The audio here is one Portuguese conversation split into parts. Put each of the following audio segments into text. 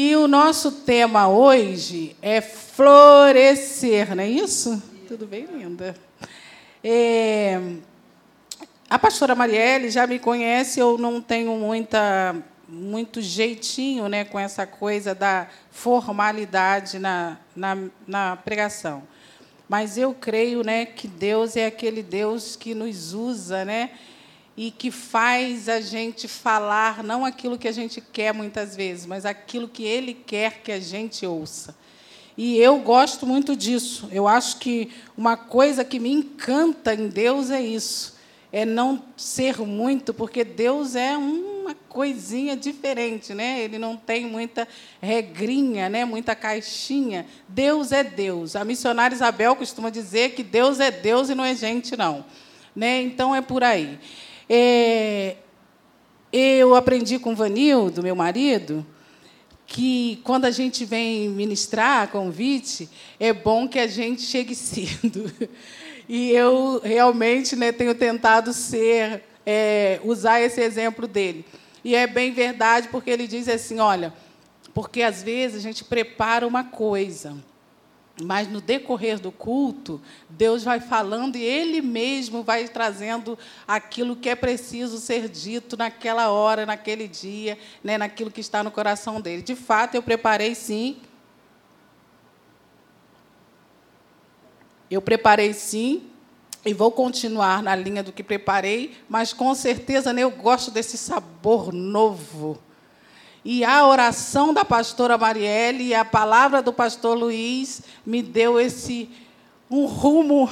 E o nosso tema hoje é florescer, não é isso? Tudo bem, linda? É, a pastora Marielle já me conhece, eu não tenho muita, muito jeitinho né, com essa coisa da formalidade na, na, na pregação. Mas eu creio né, que Deus é aquele Deus que nos usa né, e que faz a gente falar não aquilo que a gente quer muitas vezes, mas aquilo que Ele quer que a gente ouça. E eu gosto muito disso. Eu acho que uma coisa que me encanta em Deus é isso é não ser muito, porque Deus é uma coisinha diferente, né? Ele não tem muita regrinha, né? Muita caixinha. Deus é Deus. A missionária Isabel costuma dizer que Deus é Deus e não é gente, não. Né? Então é por aí. É, eu aprendi com o Vanildo, meu marido, que quando a gente vem ministrar convite, é bom que a gente chegue cedo. E eu realmente né, tenho tentado ser, é, usar esse exemplo dele. E é bem verdade, porque ele diz assim: olha, porque às vezes a gente prepara uma coisa, mas no decorrer do culto, Deus vai falando e Ele mesmo vai trazendo aquilo que é preciso ser dito naquela hora, naquele dia, né, naquilo que está no coração dele. De fato, eu preparei sim Eu preparei sim, e vou continuar na linha do que preparei, mas com certeza né, eu gosto desse sabor novo. E a oração da pastora Marielle e a palavra do pastor Luiz me deu esse um rumo.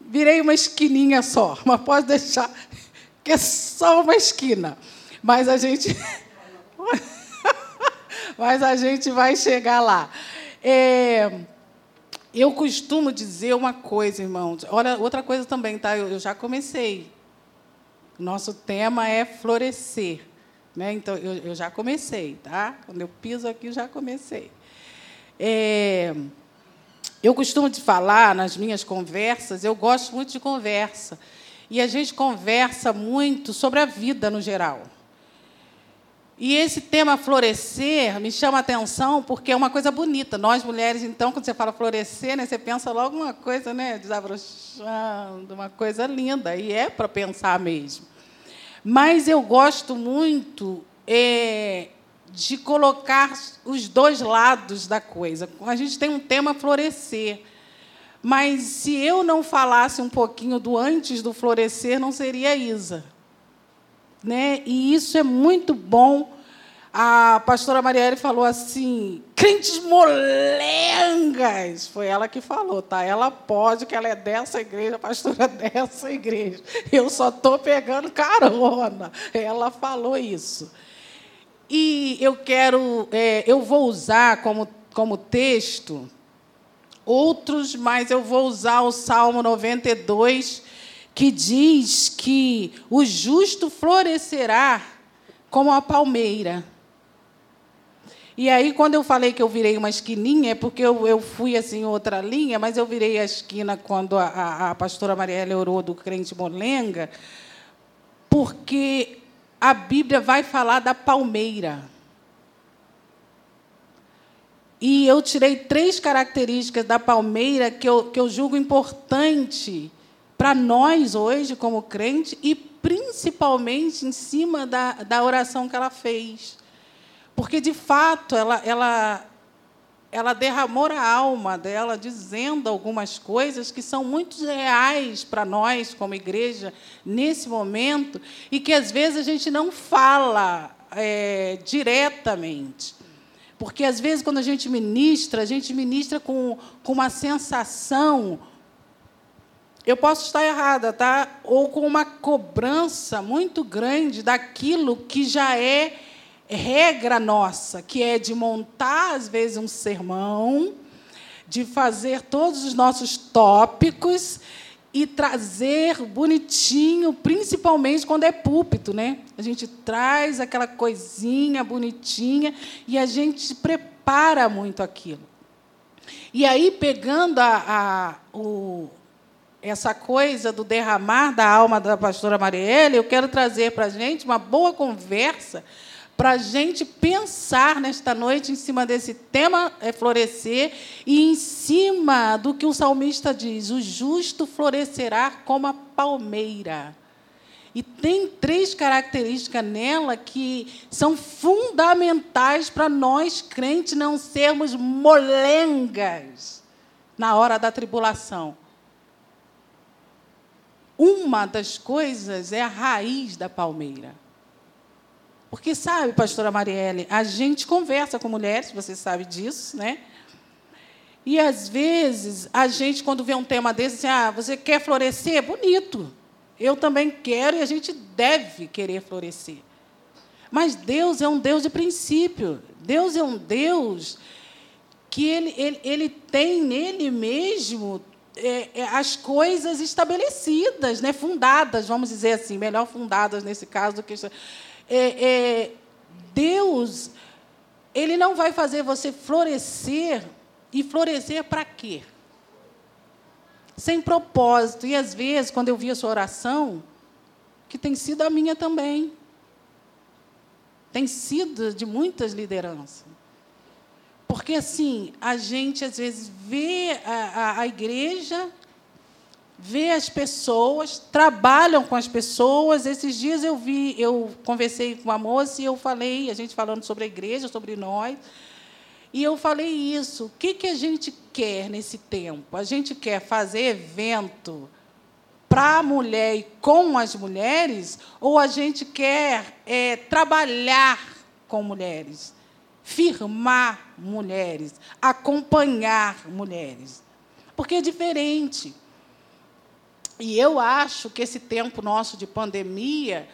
Virei uma esquininha só, mas pode deixar que é só uma esquina. Mas a gente mas a gente vai chegar lá. É... Eu costumo dizer uma coisa, irmãos. Olha, outra coisa também, tá? Eu, eu já comecei. Nosso tema é florescer. Né? Então, eu, eu, já comecei, tá? Quando eu piso aqui, já comecei. É, eu costumo de falar nas minhas conversas, eu gosto muito de conversa. E a gente conversa muito sobre a vida no geral. E esse tema florescer me chama a atenção porque é uma coisa bonita. Nós mulheres, então, quando você fala florescer, né, você pensa logo uma coisa né, desabrochando, uma coisa linda. E é para pensar mesmo. Mas eu gosto muito é, de colocar os dois lados da coisa. A gente tem um tema florescer. Mas se eu não falasse um pouquinho do antes do florescer, não seria Isa. Né? E isso é muito bom. A pastora Marielle falou assim: crentes molengas. Foi ela que falou, tá? Ela pode, que ela é dessa igreja, pastora dessa igreja. Eu só estou pegando carona. Ela falou isso. E eu quero, é, eu vou usar como, como texto outros, mas eu vou usar o Salmo 92 que diz que o justo florescerá como a palmeira. E aí, quando eu falei que eu virei uma esquininha, é porque eu, eu fui assim outra linha, mas eu virei a esquina quando a, a, a pastora Marielle orou do crente molenga, porque a Bíblia vai falar da palmeira. E eu tirei três características da palmeira que eu, que eu julgo importante para nós hoje, como crente, e principalmente em cima da, da oração que ela fez. Porque, de fato, ela, ela, ela derramou a alma dela dizendo algumas coisas que são muito reais para nós, como igreja, nesse momento, e que às vezes a gente não fala é, diretamente. Porque, às vezes, quando a gente ministra, a gente ministra com, com uma sensação eu posso estar errada, tá? Ou com uma cobrança muito grande daquilo que já é regra nossa, que é de montar às vezes um sermão, de fazer todos os nossos tópicos e trazer bonitinho, principalmente quando é púlpito, né? A gente traz aquela coisinha bonitinha e a gente prepara muito aquilo. E aí, pegando a, a, o, essa coisa do derramar da alma da pastora Marielle, eu quero trazer para a gente uma boa conversa para a gente pensar nesta noite em cima desse tema é florescer e em cima do que o salmista diz: o justo florescerá como a palmeira. E tem três características nela que são fundamentais para nós crentes não sermos molengas na hora da tribulação. Uma das coisas é a raiz da palmeira. Porque sabe, pastora Marielle, a gente conversa com mulheres, você sabe disso, né? E às vezes a gente, quando vê um tema desse, assim, ah, você quer florescer? Bonito. Eu também quero e a gente deve querer florescer. Mas Deus é um Deus de princípio. Deus é um Deus que ele, ele, ele tem nele mesmo é, é, as coisas estabelecidas, né, fundadas, vamos dizer assim, melhor fundadas nesse caso do que. É, é, Deus, Ele não vai fazer você florescer, e florescer para quê? Sem propósito. E às vezes, quando eu vi a sua oração, que tem sido a minha também, tem sido de muitas lideranças. Porque, assim, a gente, às vezes, vê a, a, a igreja vê as pessoas, trabalham com as pessoas. Esses dias eu vi, eu conversei com uma moça e eu falei, a gente falando sobre a igreja, sobre nós, e eu falei isso. O que, que a gente quer nesse tempo? A gente quer fazer evento para a mulher e com as mulheres, ou a gente quer é, trabalhar com mulheres, firmar mulheres, acompanhar mulheres? Porque é diferente. E eu acho que esse tempo nosso de pandemia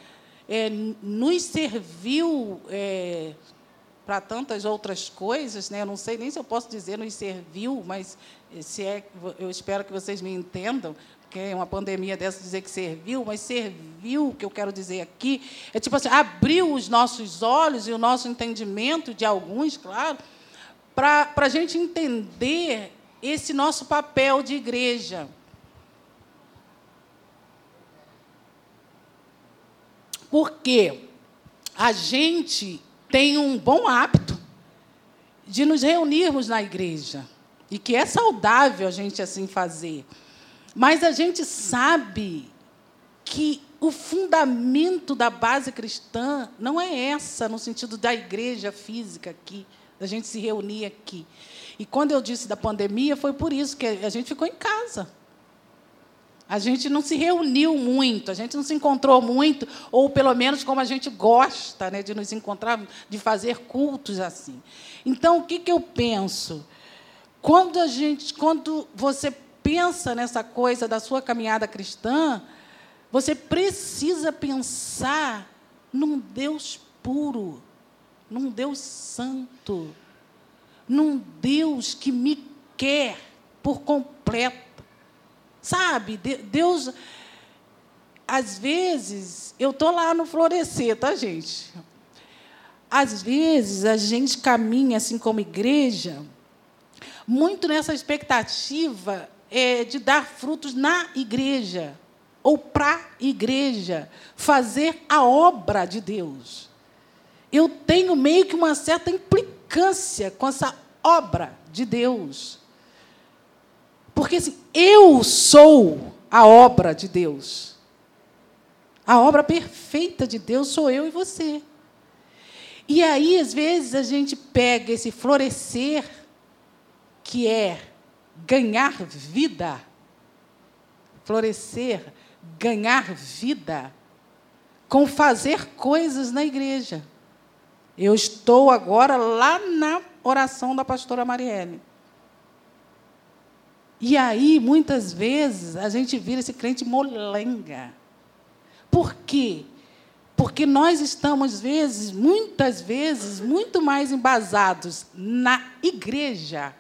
é, nos serviu é, para tantas outras coisas, né? Eu não sei nem se eu posso dizer nos serviu, mas se é, eu espero que vocês me entendam, porque uma pandemia dessa dizer que serviu, mas serviu, o que eu quero dizer aqui, é tipo assim, abriu os nossos olhos e o nosso entendimento de alguns, claro, para a gente entender esse nosso papel de igreja. Porque a gente tem um bom hábito de nos reunirmos na igreja. E que é saudável a gente assim fazer. Mas a gente sabe que o fundamento da base cristã não é essa, no sentido da igreja física aqui, da gente se reunir aqui. E quando eu disse da pandemia, foi por isso que a gente ficou em casa. A gente não se reuniu muito, a gente não se encontrou muito, ou pelo menos como a gente gosta né, de nos encontrar, de fazer cultos assim. Então, o que, que eu penso? Quando a gente, quando você pensa nessa coisa da sua caminhada cristã, você precisa pensar num Deus puro, num Deus santo, num Deus que me quer por completo Sabe? Deus. Às vezes, eu estou lá no florescer, tá, gente? Às vezes, a gente caminha, assim como igreja, muito nessa expectativa é, de dar frutos na igreja, ou para a igreja, fazer a obra de Deus. Eu tenho meio que uma certa implicância com essa obra de Deus. Porque assim, eu sou a obra de Deus. A obra perfeita de Deus sou eu e você. E aí, às vezes, a gente pega esse florescer, que é ganhar vida. Florescer, ganhar vida, com fazer coisas na igreja. Eu estou agora lá na oração da pastora Marielle. E aí, muitas vezes, a gente vira esse crente molenga. Por quê? Porque nós estamos, vezes, muitas vezes, muito mais embasados na igreja,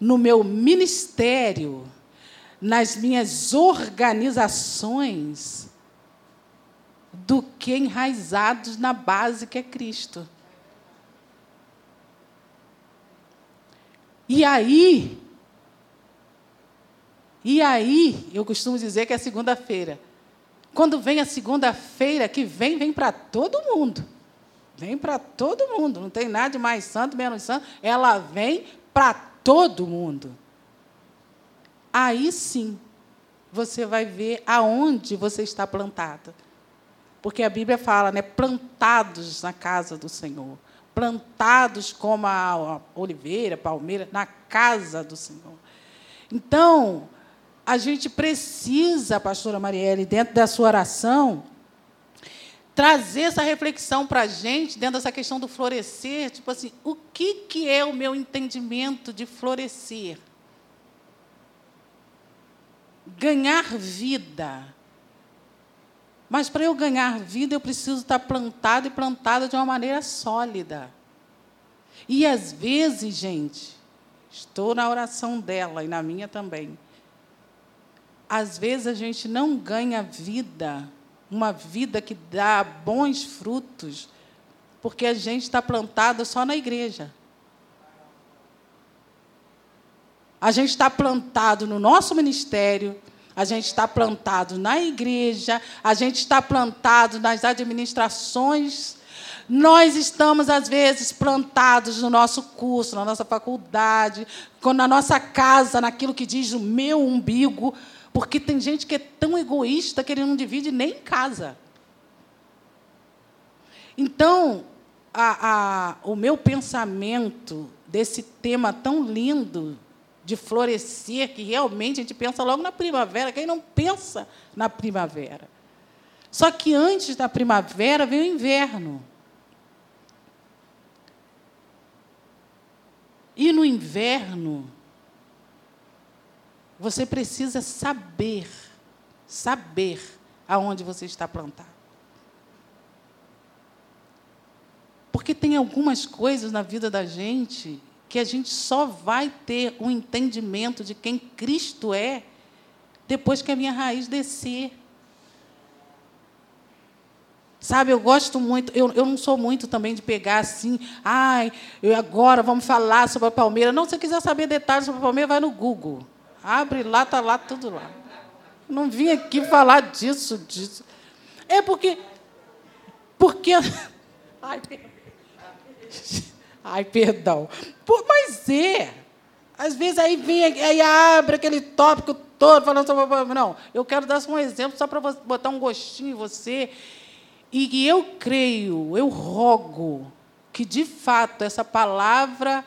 no meu ministério, nas minhas organizações, do que enraizados na base que é Cristo. E aí, e aí, eu costumo dizer que é segunda-feira. Quando vem a segunda-feira, que vem, vem para todo mundo. Vem para todo mundo. Não tem nada de mais santo, menos santo. Ela vem para todo mundo. Aí sim, você vai ver aonde você está plantado. Porque a Bíblia fala, né? Plantados na casa do Senhor. Plantados como a oliveira, palmeira, na casa do Senhor. Então, a gente precisa, pastora Marielle, dentro da sua oração, trazer essa reflexão para a gente, dentro dessa questão do florescer, tipo assim, o que, que é o meu entendimento de florescer? Ganhar vida. Mas para eu ganhar vida, eu preciso estar plantado e plantada de uma maneira sólida. E às vezes, gente, estou na oração dela e na minha também. Às vezes a gente não ganha vida uma vida que dá bons frutos, porque a gente está plantado só na igreja. A gente está plantado no nosso ministério, a gente está plantado na igreja, a gente está plantado nas administrações. Nós estamos, às vezes, plantados no nosso curso, na nossa faculdade, na nossa casa, naquilo que diz o meu umbigo. Porque tem gente que é tão egoísta que ele não divide nem em casa. Então, a, a, o meu pensamento desse tema tão lindo de florescer, que realmente a gente pensa logo na primavera, quem não pensa na primavera? Só que antes da primavera vem o inverno. E no inverno, você precisa saber, saber aonde você está plantado. Porque tem algumas coisas na vida da gente que a gente só vai ter um entendimento de quem Cristo é depois que a minha raiz descer. Sabe, eu gosto muito, eu, eu não sou muito também de pegar assim, ai, eu agora vamos falar sobre a Palmeira. Não, se você quiser saber detalhes sobre a Palmeira, vai no Google. Abre lá, está lá, tudo lá. Não vim aqui falar disso, disso. É porque. Porque. Ai, perdão. Ai, perdão. Mas é. Às vezes aí vem, aí abre aquele tópico todo falando sobre. Não, eu quero dar um exemplo só para botar um gostinho em você. E eu creio, eu rogo que, de fato, essa palavra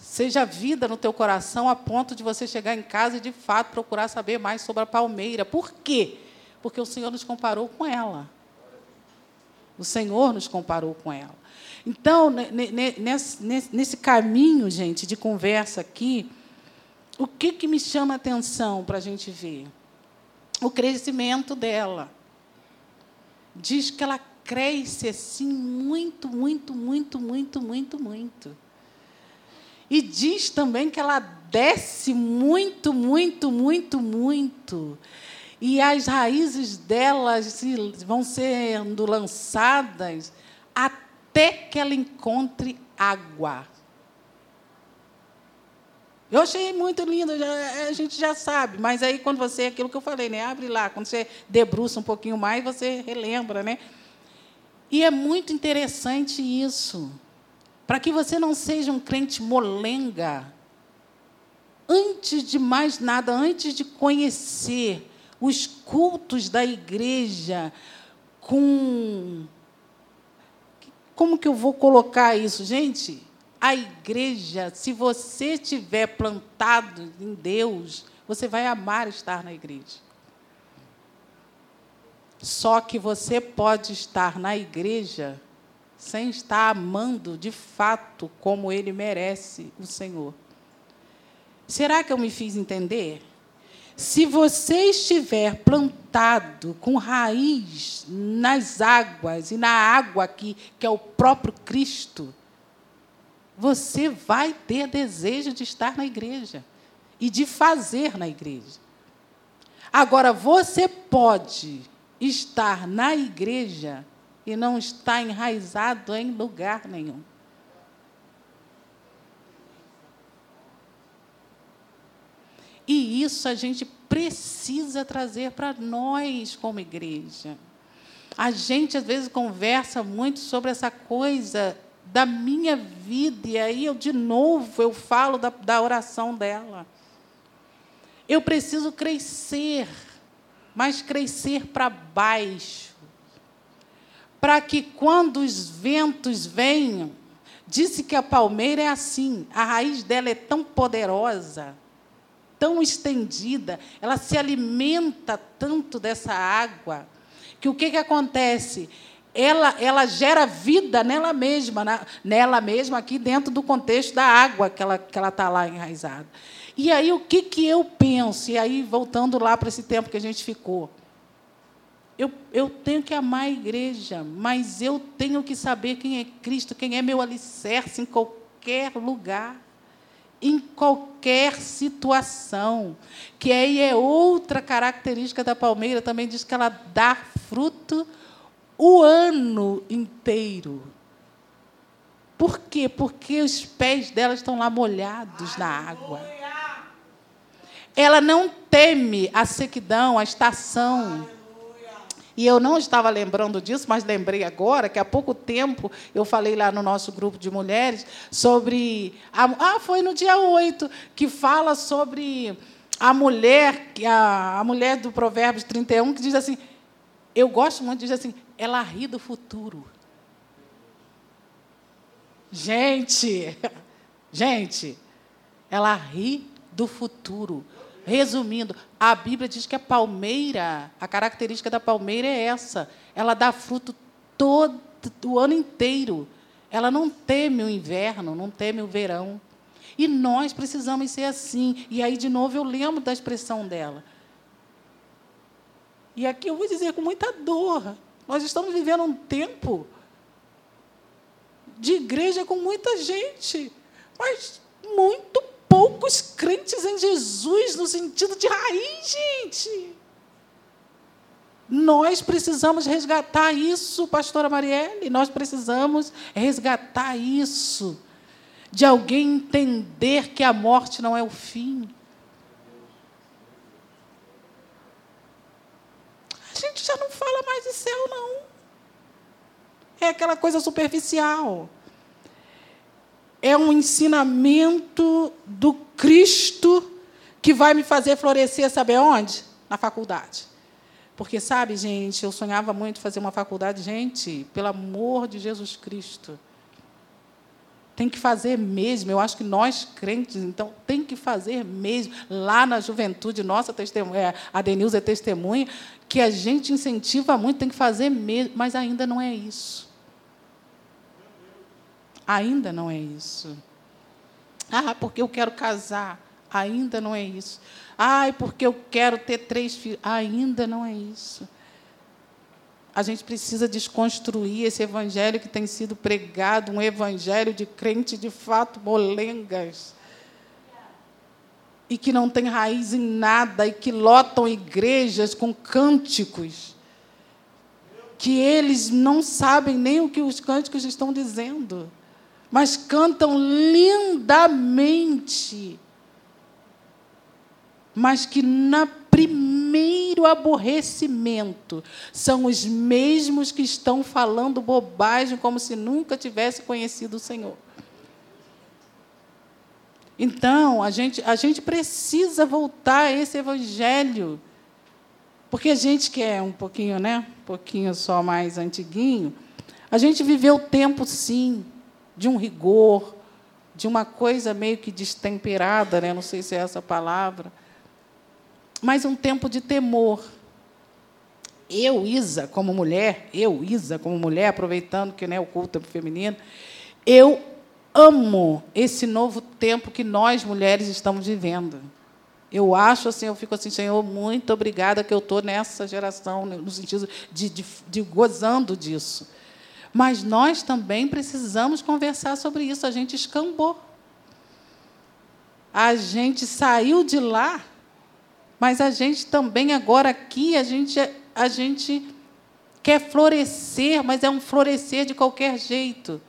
seja vida no teu coração a ponto de você chegar em casa e, de fato, procurar saber mais sobre a palmeira. Por quê? Porque o Senhor nos comparou com ela. O Senhor nos comparou com ela. Então, nesse, caminho, gente, de conversa aqui, o que, que me chama a atenção para a gente ver? O crescimento dela. Diz que ela cresce assim muito, muito, muito, muito, muito, muito. E diz também que ela desce muito, muito, muito, muito. E as raízes delas vão sendo lançadas até que ela encontre água. Eu achei muito lindo, a gente já sabe, mas aí quando você, aquilo que eu falei, né? Abre lá, quando você debruça um pouquinho mais, você relembra, né? E é muito interessante isso para que você não seja um crente molenga. Antes de mais nada, antes de conhecer os cultos da igreja com como que eu vou colocar isso, gente? A igreja, se você tiver plantado em Deus, você vai amar estar na igreja. Só que você pode estar na igreja sem estar amando de fato como ele merece o Senhor. Será que eu me fiz entender? Se você estiver plantado com raiz nas águas e na água aqui, que é o próprio Cristo, você vai ter desejo de estar na igreja e de fazer na igreja. Agora, você pode estar na igreja e não está enraizado em lugar nenhum. E isso a gente precisa trazer para nós como igreja. A gente, às vezes, conversa muito sobre essa coisa da minha vida, e aí eu, de novo, eu falo da, da oração dela. Eu preciso crescer, mas crescer para baixo, para que quando os ventos venham, disse que a palmeira é assim, a raiz dela é tão poderosa, tão estendida, ela se alimenta tanto dessa água, que o que, que acontece? Ela, ela gera vida nela mesma, na, nela mesma, aqui dentro do contexto da água que ela está que ela tá lá enraizada. E aí, o que, que eu penso? E aí, voltando lá para esse tempo que a gente ficou. Eu, eu tenho que amar a igreja, mas eu tenho que saber quem é Cristo, quem é meu alicerce em qualquer lugar, em qualquer situação. Que aí é outra característica da palmeira, também diz que ela dá fruto o ano inteiro. Por quê? Porque os pés dela estão lá molhados na água. Ela não teme a sequidão, a estação. E eu não estava lembrando disso, mas lembrei agora que há pouco tempo eu falei lá no nosso grupo de mulheres sobre. A, ah, foi no dia 8, que fala sobre a mulher, a, a mulher do Provérbios 31, que diz assim: eu gosto muito dizer assim, ela ri do futuro. Gente, gente, ela ri do futuro. Resumindo, a Bíblia diz que a palmeira, a característica da palmeira é essa: ela dá fruto todo o ano inteiro. Ela não teme o inverno, não teme o verão. E nós precisamos ser assim. E aí, de novo, eu lembro da expressão dela. E aqui eu vou dizer com muita dor. Nós estamos vivendo um tempo de igreja com muita gente, mas muito poucos crentes em Jesus no sentido de raiz, gente. Nós precisamos resgatar isso, pastora Marielle, nós precisamos resgatar isso. De alguém entender que a morte não é o fim. A gente já não fala mais de céu, não. É aquela coisa superficial é um ensinamento do Cristo que vai me fazer florescer, sabe onde? Na faculdade. Porque, sabe, gente, eu sonhava muito fazer uma faculdade. Gente, pelo amor de Jesus Cristo. Tem que fazer mesmo. Eu acho que nós, crentes, então, tem que fazer mesmo. Lá na juventude, nossa testemunha, é, a Denilza é testemunha, que a gente incentiva muito, tem que fazer mesmo, mas ainda não é isso. Ainda não é isso. Ah, porque eu quero casar. Ainda não é isso. Ai, porque eu quero ter três filhos. Ainda não é isso. A gente precisa desconstruir esse evangelho que tem sido pregado, um evangelho de crente de fato molengas. E que não tem raiz em nada, e que lotam igrejas com cânticos. Que eles não sabem nem o que os cânticos estão dizendo mas cantam lindamente. Mas que na primeiro aborrecimento são os mesmos que estão falando bobagem como se nunca tivesse conhecido o Senhor. Então, a gente, a gente precisa voltar a esse evangelho. Porque a gente que é um pouquinho, né? Um pouquinho só mais antiguinho, a gente viveu o tempo sim de um rigor, de uma coisa meio que destemperada, né? não sei se é essa palavra, mas um tempo de temor. Eu, Isa, como mulher, eu, Isa, como mulher, aproveitando que né, o culto é feminino, eu amo esse novo tempo que nós, mulheres, estamos vivendo. Eu acho assim, eu fico assim, Senhor, muito obrigada que eu estou nessa geração, no sentido de, de, de gozando disso. Mas nós também precisamos conversar sobre isso. A gente escambou. A gente saiu de lá, mas a gente também agora aqui, a gente, a gente quer florescer, mas é um florescer de qualquer jeito.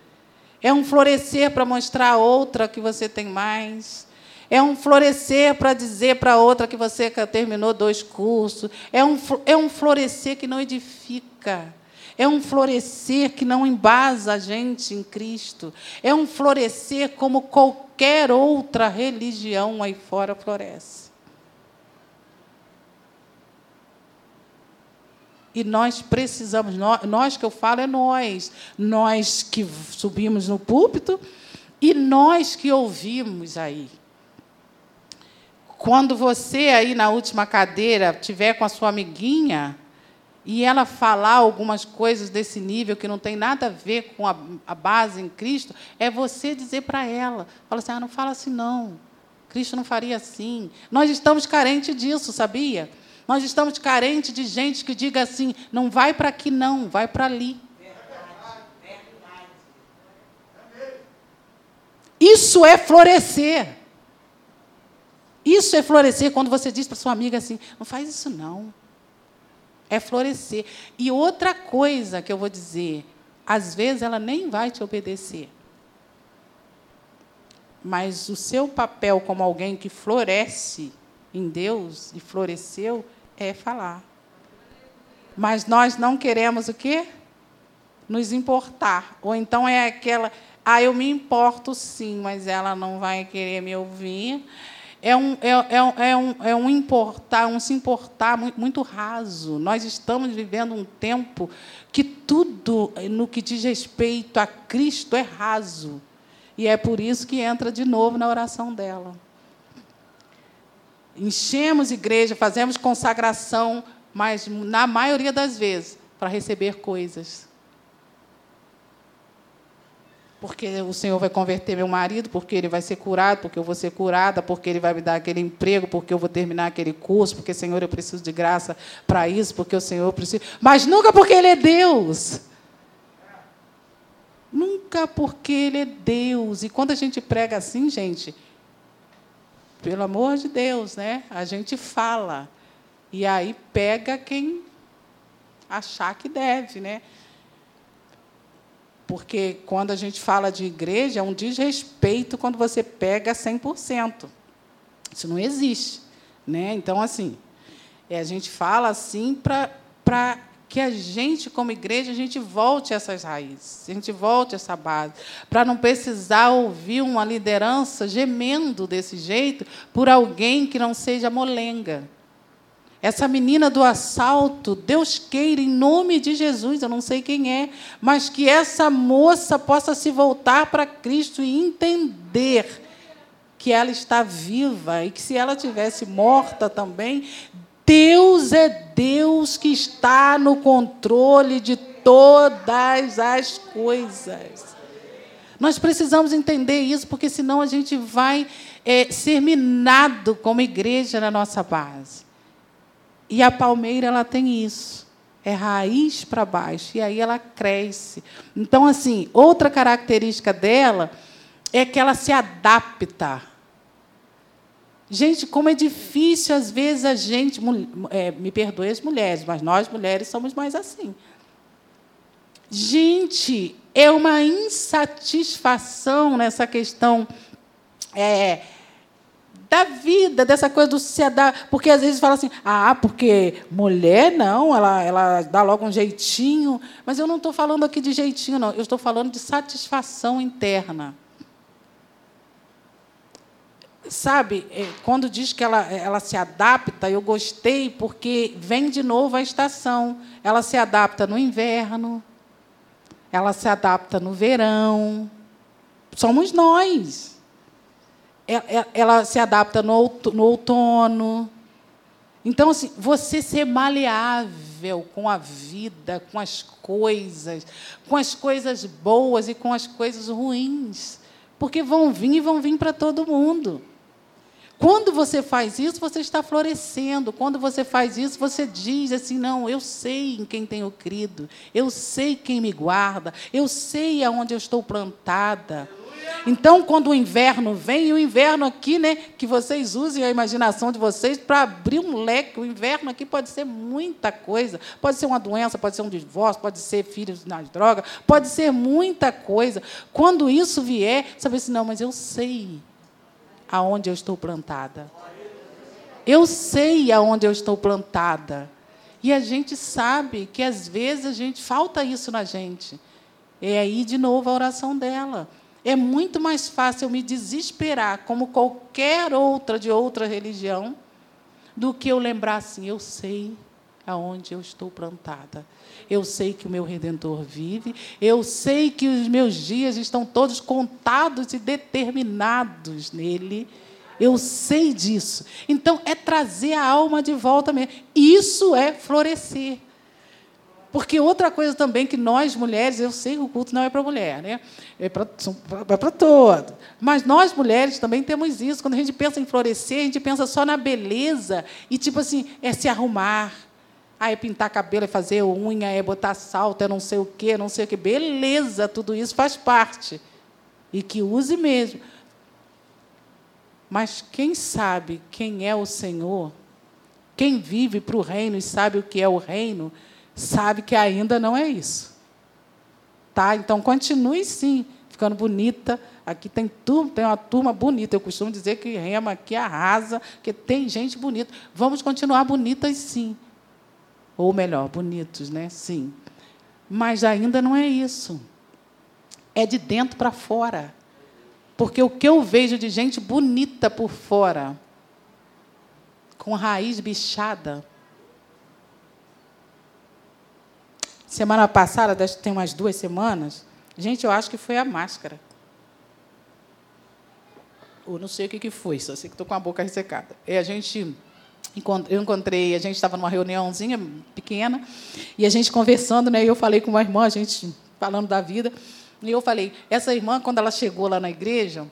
É um florescer para mostrar a outra que você tem mais. É um florescer para dizer para a outra que você terminou dois cursos. É um, é um florescer que não edifica É um florescer que não embasa a gente em Cristo. É um florescer como qualquer outra religião aí fora floresce. E nós precisamos, nós, que eu falo é nós, nós que subimos no púlpito e nós que ouvimos aí. Quando você aí na última cadeira tiver com a sua amiguinha e ela falar algumas coisas desse nível que não tem nada a ver com a, a base em Cristo, é você dizer para ela, fala assim, ah, não fala assim não. Cristo não faria assim. Nós estamos carentes disso, sabia? Nós estamos carentes de gente que diga assim: não vai para aqui, não, vai para ali. Isso é florescer. Isso é florescer quando você diz para sua amiga assim: não faz isso não. É florescer. E outra coisa que eu vou dizer: às vezes ela nem vai te obedecer. Mas o seu papel como alguém que floresce em Deus e floresceu é falar. Mas nós não queremos o quê? Nos importar. Ou então é aquela, ah, eu me importo sim, mas ela não vai querer me ouvir. É um, é, é, é um, é um importar, um se importar muito, muito raso. Nós estamos vivendo um tempo que tudo no que diz respeito a Cristo é raso. E é por isso que entra de novo na oração dela. Enchemos igreja, fazemos consagração, mas na maioria das vezes para receber coisas. Porque o Senhor vai converter meu marido, porque ele vai ser curado, porque eu vou ser curada, porque ele vai me dar aquele emprego, porque eu vou terminar aquele curso, porque, Senhor, eu preciso de graça para isso, porque o Senhor precisa. Mas nunca porque Ele é Deus. Nunca porque Ele é Deus. E quando a gente prega assim, gente, pelo amor de Deus, né? A gente fala. E aí pega quem achar que deve, né? Porque quando a gente fala de igreja, é um desrespeito quando você pega 100%. Isso não existe. Né? Então, assim, é, a gente fala assim para que a gente, como igreja, a gente volte a essas raízes, a gente volte a essa base, para não precisar ouvir uma liderança gemendo desse jeito por alguém que não seja molenga. Essa menina do assalto, Deus queira, em nome de Jesus, eu não sei quem é, mas que essa moça possa se voltar para Cristo e entender que ela está viva e que se ela tivesse morta também, Deus é Deus que está no controle de todas as coisas. Nós precisamos entender isso, porque senão a gente vai é, ser minado como igreja na nossa base. E a palmeira ela tem isso. É raiz para baixo. E aí ela cresce. Então, assim, outra característica dela é que ela se adapta Gente, como é difícil, às vezes, a gente. É, me perdoe as mulheres, mas nós mulheres somos mais assim. Gente, é uma insatisfação nessa questão é, da vida, dessa coisa do se adaptar. Porque às vezes fala assim, ah, porque mulher não, ela, ela dá logo um jeitinho. Mas eu não estou falando aqui de jeitinho, não. Eu estou falando de satisfação interna sabe, é, quando diz que ela, ela se adapta, eu gostei porque vem de novo a estação. Ela se adapta no inverno, ela se adapta no verão. Somos nós. É, é, ela se adapta no outono. Então, assim, você ser maleável com a vida, com as coisas, com as coisas boas e com as coisas ruins. Porque vão vir e vão vir para todo mundo. Quando você faz isso, você está florescendo. Quando você faz isso, você diz assim: não, eu sei em quem tenho crido, eu sei quem me guarda, eu sei aonde eu estou plantada. Então, quando o inverno vem, e o inverno aqui, né, que vocês usem a imaginação de vocês para abrir um leque. O inverno aqui pode ser muita coisa. Pode ser uma doença, pode ser um divórcio, pode ser filhos nas drogas, pode ser muita coisa. Quando isso vier, sabe assim, não, mas eu sei aonde eu estou plantada. Eu sei aonde eu estou plantada. E a gente sabe que às vezes a gente falta isso na gente. É aí de novo a oração dela. É muito mais fácil eu me desesperar, como qualquer outra de outra religião, do que eu lembrar assim: eu sei aonde eu estou plantada. Eu sei que o meu redentor vive, eu sei que os meus dias estão todos contados e determinados nele. Eu sei disso. Então é trazer a alma de volta mesmo. Isso é florescer. Porque outra coisa também que nós mulheres, eu sei que o culto não é para mulher, né? É para é todo. Mas nós mulheres também temos isso. Quando a gente pensa em florescer, a gente pensa só na beleza e tipo assim, é se arrumar. Ah, é pintar cabelo, é fazer unha, é botar salto, é não sei o quê, não sei o quê. Beleza, tudo isso faz parte. E que use mesmo. Mas quem sabe quem é o Senhor, quem vive para o reino e sabe o que é o reino, sabe que ainda não é isso. Tá? Então continue sim, ficando bonita. Aqui tem turma, tem uma turma bonita. Eu costumo dizer que rema aqui arrasa, que tem gente bonita. Vamos continuar bonitas sim. Ou melhor, bonitos, né? Sim. Mas ainda não é isso. É de dentro para fora. Porque o que eu vejo de gente bonita por fora, com raiz bichada, Semana passada, tem umas duas semanas, gente, eu acho que foi a máscara. Ou não sei o que, que foi, só sei que estou com a boca ressecada. E a gente eu encontrei, a gente estava numa reuniãozinha pequena, e a gente conversando, né, e eu falei com uma irmã, a gente falando da vida, e eu falei, essa irmã, quando ela chegou lá na igreja,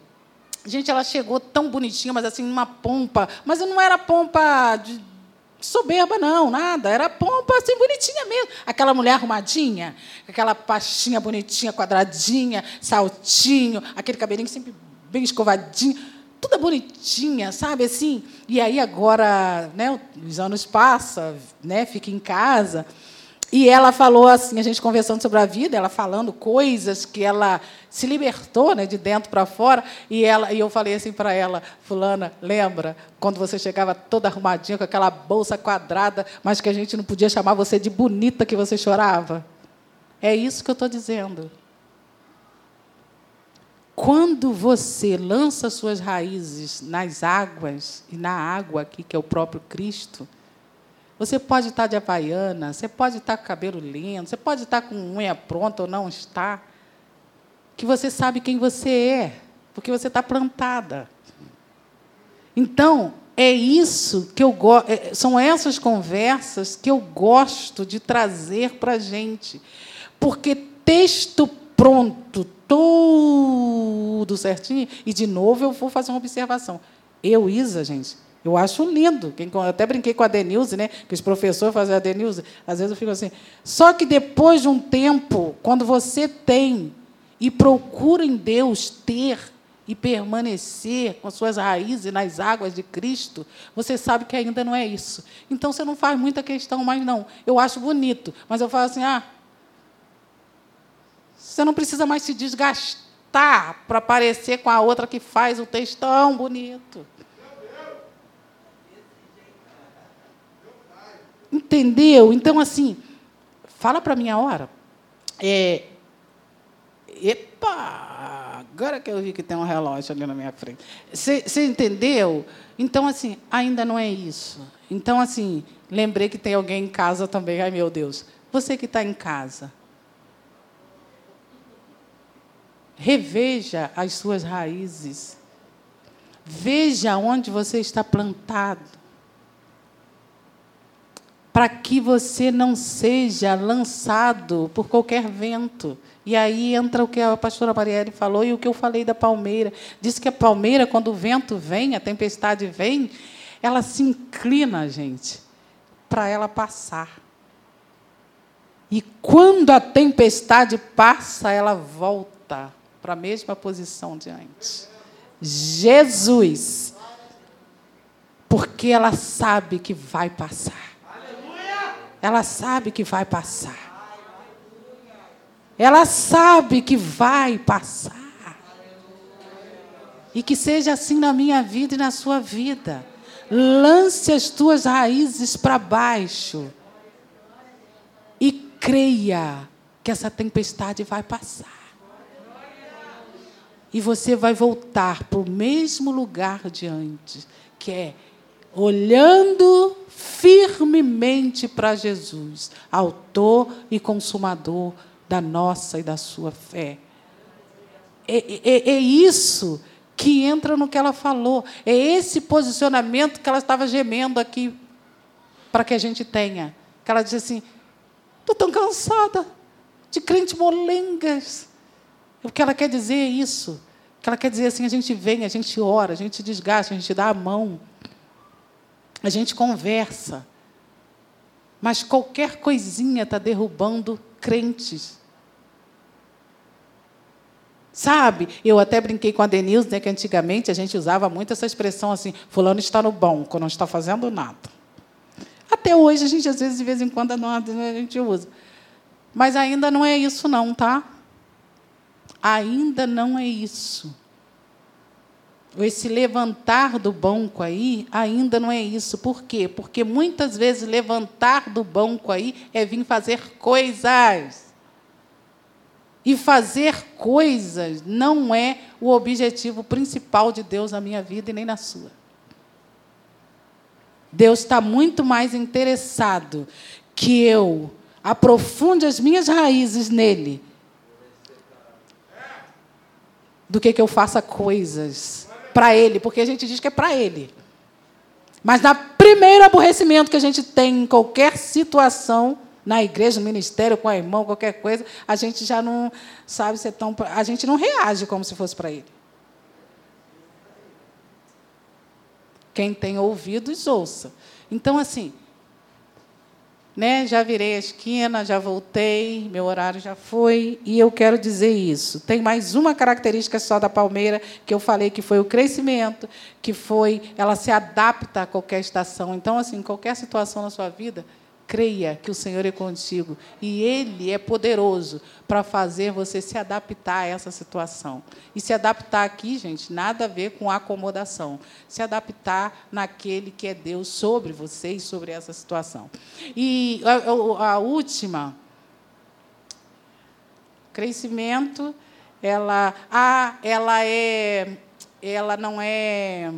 gente, ela chegou tão bonitinha, mas assim, numa pompa, mas não era pompa de, soberba, não, nada. Era pompa assim, bonitinha mesmo. Aquela mulher arrumadinha, aquela pastinha bonitinha, quadradinha, saltinho, aquele cabelinho sempre bem escovadinho. Tudo bonitinha, sabe assim? E aí agora, né, os anos passam, né, fica em casa. E ela falou assim, a gente conversando sobre a vida, ela falando coisas que ela se libertou, né, de dentro para fora, e ela e eu falei assim para ela, fulana, lembra quando você chegava toda arrumadinha com aquela bolsa quadrada, mas que a gente não podia chamar você de bonita que você chorava? É isso que eu estou dizendo. Quando você lança suas raízes nas águas e na água aqui que é o próprio Cristo, você pode estar de havaiana, você pode estar com cabelo lindo, você pode estar com unha pronta ou não está. Que você sabe quem você é, porque você está plantada. Então, é isso que eu gosto, é, são essas conversas que eu gosto de trazer para a gente. Porque texto pronto, tudo certinho, e de novo eu vou fazer uma observação. Eu, Isa, gente, eu acho lindo. Eu até brinquei com a Denilze, né? Que os professores fazem a Denilze. Às vezes eu fico assim. Só que depois de um tempo, quando você tem e procura em Deus ter e permanecer com suas raízes nas águas de Cristo, você sabe que ainda não é isso. Então você não faz muita questão mais, não. Eu acho bonito, mas eu falo assim: ah, você não precisa mais se desgastar para parecer com a outra que faz o textão bonito. Entendeu? Então, assim, fala para mim a hora. É, epa, agora que eu vi que tem um relógio ali na minha frente. Você entendeu? Então, assim, ainda não é isso. Então, assim, lembrei que tem alguém em casa também. Ai, meu Deus. Você que está em casa. Reveja as suas raízes. Veja onde você está plantado para que você não seja lançado por qualquer vento. E aí entra o que a pastora Marielle falou e o que eu falei da palmeira. Diz que a palmeira, quando o vento vem, a tempestade vem, ela se inclina, gente, para ela passar. E quando a tempestade passa, ela volta para a mesma posição de antes. Jesus. Porque ela sabe que vai passar. Ela sabe que vai passar. Ela sabe que vai passar. E que seja assim na minha vida e na sua vida. Lance as tuas raízes para baixo. creia que essa tempestade vai passar. E você vai voltar para o mesmo lugar de antes, que é olhando firmemente para Jesus, autor e consumador da nossa e da sua fé. É, é, é, isso que entra no que ela falou. É esse posicionamento que ela estava gemendo aqui para que a gente tenha. Que ela disse assim: estou tão cansada de crente molengas. O que ela quer dizer é isso. Que ela quer dizer assim: a gente vem, a gente ora, a gente desgasta, a gente dá a mão, a gente conversa. Mas qualquer coisinha está derrubando crentes. Sabe? Eu até brinquei com a Denise, né, que antigamente a gente usava muito essa expressão assim: fulano está no banco, não está fazendo nada. Até hoje a gente, às vezes, de vez em quando, a gente usa. Mas ainda não é isso, não, tá? Ainda não é isso. Esse levantar do banco aí ainda não é isso. Por quê? Porque muitas vezes levantar do banco aí é vir fazer coisas. E fazer coisas não é o objetivo principal de Deus na minha vida e nem na sua. Deus está muito mais interessado que eu aprofunde as minhas raízes nele do que que eu faça coisas para ele, porque a gente diz que é para ele. Mas na primeiro aborrecimento que a gente tem em qualquer situação, na igreja, no ministério, com a irmã, qualquer coisa, a gente já não sabe ser tão. A gente não reage como se fosse para ele. Quem tem ouvidos, ouça. Então, assim, né, já virei a esquina, já voltei, meu horário já foi, e eu quero dizer isso. Tem mais uma característica só da palmeira que eu falei que foi o crescimento, que foi ela se adapta a qualquer estação. Então, assim, qualquer situação na sua vida, creia que o Senhor é contigo e Ele é poderoso para fazer você se adaptar a essa situação. E se adaptar aqui, gente, nada a ver com acomodação. Se adaptar naquele que é Deus sobre você e sobre essa situação. E a, a última, crescimento, ela, ah, ela é, ela não é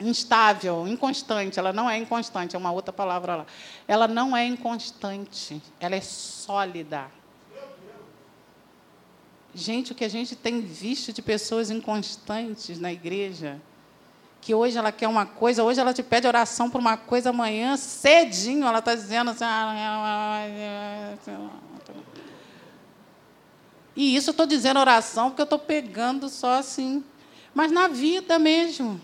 instável, inconstante. Ela não é inconstante, é uma outra palavra lá. Ela não é inconstante, ela é sólida. Gente, o que a gente tem visto de pessoas inconstantes na igreja, que hoje ela quer uma coisa, hoje ela te pede oração por uma coisa, amanhã, cedinho, ela está dizendo assim. Ah, e isso eu estou dizendo oração porque eu estou pegando só assim. Mas na vida mesmo.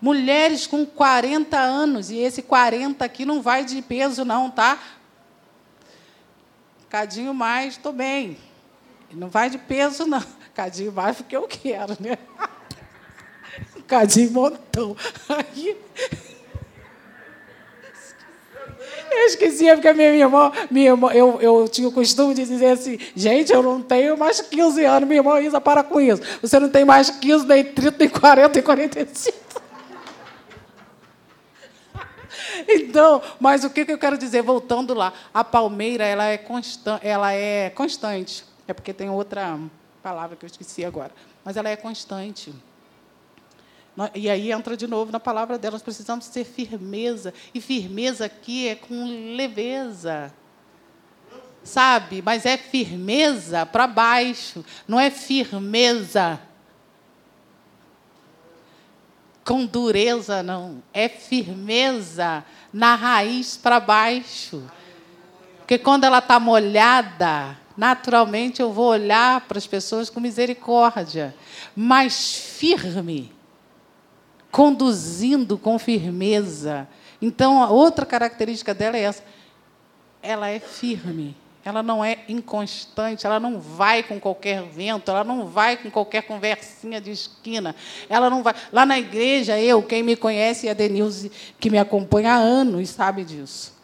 Mulheres com 40 anos, e esse 40 aqui não vai de peso, não, tá? Cadinho mais, estou bem. Não vai de peso, não. Cadinho mais porque eu quero, né? Cadinho montão. Aí. Eu esquecia, porque a minha irmã, minha irmã eu, eu tinha o costume de dizer assim: gente, eu não tenho mais 15 anos. Minha irmã Isa, para com isso. Você não tem mais 15, nem 30, nem 40, nem 45. Então, mas o que eu quero dizer, voltando lá, a palmeira ela é, constan ela é constante. É porque tem outra palavra que eu esqueci agora. Mas ela é constante. E aí entra de novo na palavra dela, nós precisamos ter firmeza. E firmeza aqui é com leveza. Sabe? Mas é firmeza para baixo, não é firmeza com dureza, não. É firmeza na raiz para baixo. Porque quando ela está molhada, naturalmente eu vou olhar para as pessoas com misericórdia, mas firme, conduzindo com firmeza. Então, a outra característica dela é essa: ela é firme ela não é inconstante, ela não vai com qualquer vento, ela não vai com qualquer conversinha de esquina. Ela não vai. Lá na igreja, eu, quem me conhece, e a Denilze, que me acompanha há anos, sabe disso.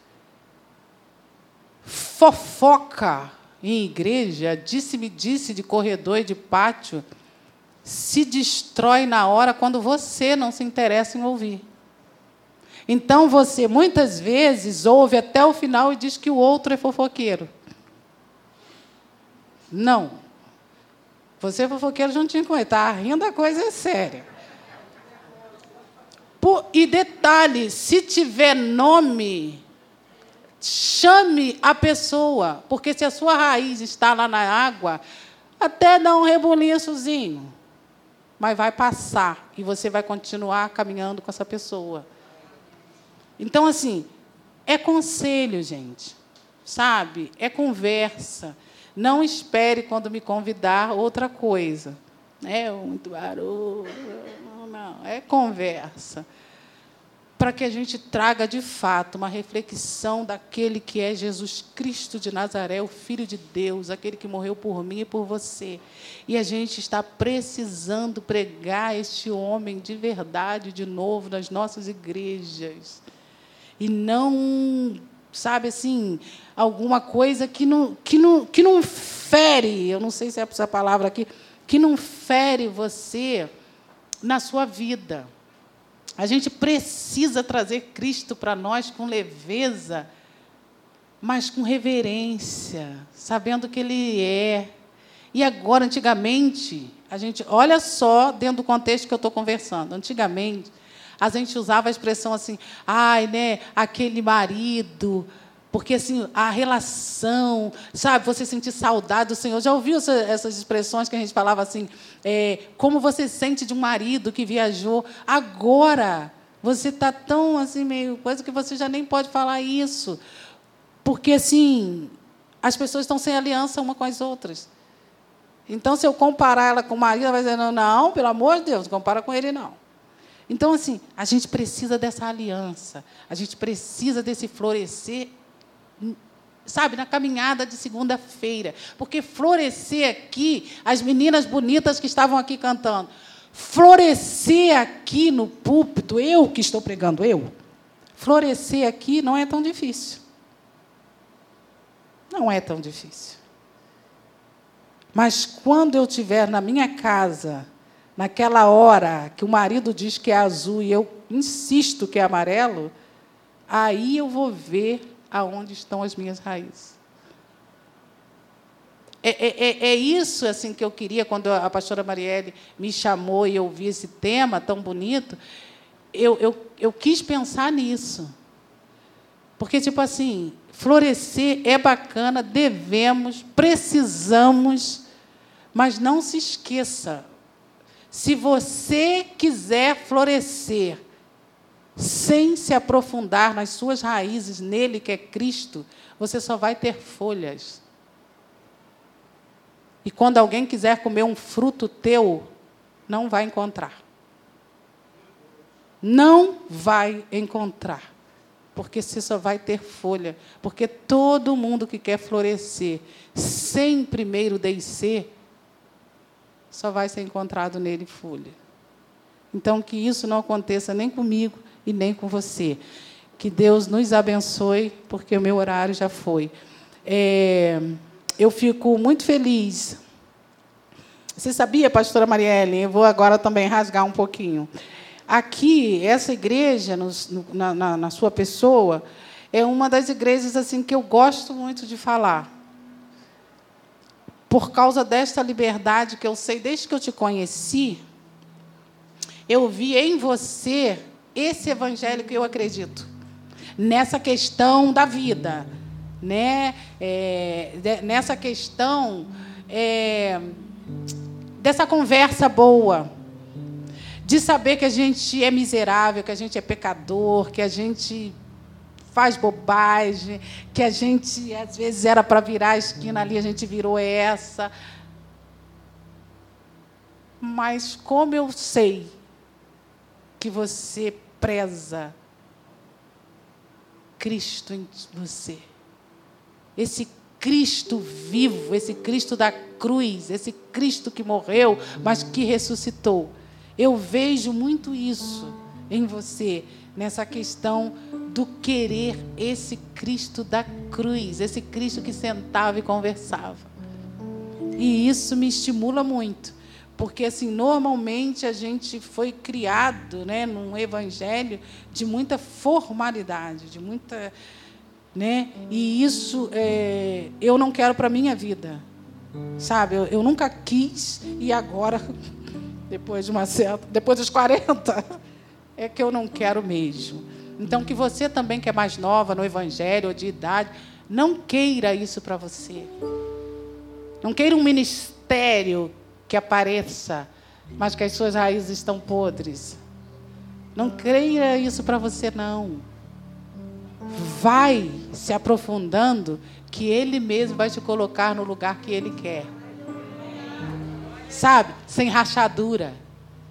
Fofoca em igreja, disse-me disse de corredor e de pátio, se destrói na hora quando você não se interessa em ouvir. Então você muitas vezes ouve até o final e diz que o outro é fofoqueiro. Não. Você é fofoqueiro juntinho com ele. Está rindo, a coisa é séria. Por, e detalhe: se tiver nome, chame a pessoa. Porque se a sua raiz está lá na água, até dá um rebuliçozinho. Mas vai passar e você vai continuar caminhando com essa pessoa. Então, assim, é conselho, gente. Sabe? É conversa. Não espere quando me convidar outra coisa. É muito barulho. Não. É conversa. Para que a gente traga de fato uma reflexão daquele que é Jesus Cristo de Nazaré, o Filho de Deus, aquele que morreu por mim e por você. E a gente está precisando pregar este homem de verdade de novo nas nossas igrejas e não, sabe assim, alguma coisa que não, que não, que não fere, eu não sei se é essa palavra aqui, que não fere você na sua vida. A gente precisa trazer Cristo para nós com leveza, mas com reverência, sabendo que Ele é. E agora, antigamente, a gente, olha só dentro do contexto que eu estou conversando. Antigamente, a gente usava a expressão assim, ai, né, aquele marido, porque assim, a relação, sabe, você sentir saudade do Senhor. Já ouviu essa, essas expressões que a gente falava assim, é, como você sente de um marido que viajou? Agora, você está tão assim, meio coisa que você já nem pode falar isso. Porque assim, as pessoas estão sem aliança uma com as outras. Então, se eu comparar ela com o marido, ela vai dizer, não, não, pelo amor de Deus, compara com ele não. Então, assim, a gente precisa dessa aliança, a gente precisa desse florescer, sabe, na caminhada de segunda-feira. Porque florescer aqui, as meninas bonitas que estavam aqui cantando, florescer aqui no púlpito, eu que estou pregando, eu, florescer aqui não é tão difícil. Não é tão difícil. Mas quando eu estiver na minha casa, naquela hora que o marido diz que é azul e eu insisto que é amarelo, aí eu vou ver aonde estão as minhas raízes. É, é, é, é isso assim que eu queria quando a pastora Marielle me chamou e eu vi esse tema tão bonito. Eu, eu, eu quis pensar nisso. Porque, tipo assim, florescer é bacana, devemos, precisamos, mas não se esqueça, se você quiser florescer sem se aprofundar nas suas raízes nele que é Cristo, você só vai ter folhas. E quando alguém quiser comer um fruto teu, não vai encontrar. Não vai encontrar. Porque você só vai ter folha. Porque todo mundo que quer florescer sem primeiro descer, só vai ser encontrado nele folha. Então, que isso não aconteça nem comigo e nem com você. Que Deus nos abençoe, porque o meu horário já foi. É, eu fico muito feliz. Você sabia, pastora Marielle? Eu vou agora também rasgar um pouquinho. Aqui, essa igreja, no, na, na, na sua pessoa, é uma das igrejas assim que eu gosto muito de falar por causa desta liberdade que eu sei desde que eu te conheci, eu vi em você esse evangelho que eu acredito nessa questão da vida, né? É, nessa questão é, dessa conversa boa, de saber que a gente é miserável, que a gente é pecador, que a gente faz bobagem, que a gente, às vezes, era para virar a esquina ali, a gente virou essa. Mas como eu sei que você preza Cristo em você, esse Cristo vivo, esse Cristo da cruz, esse Cristo que morreu, mas que ressuscitou. Eu vejo muito isso em você, nessa questão do querer esse Cristo da cruz, esse Cristo que sentava e conversava. E isso me estimula muito, Porque assim, normalmente a gente foi criado, né, num evangelho de muita formalidade, de muita, né? E isso é, eu não quero para minha vida. Sabe? Eu, eu nunca quis e agora depois de uma certa, depois dos 40, é que eu não quero mesmo. Então que você também que é mais nova no evangelho ou de idade, não queira isso para você. Não queira um ministério que apareça, mas que as suas raízes estão podres. Não creia isso para você, não. Vai se aprofundando, que Ele mesmo vai te colocar no lugar que Ele quer. Sabe? Sem rachadura.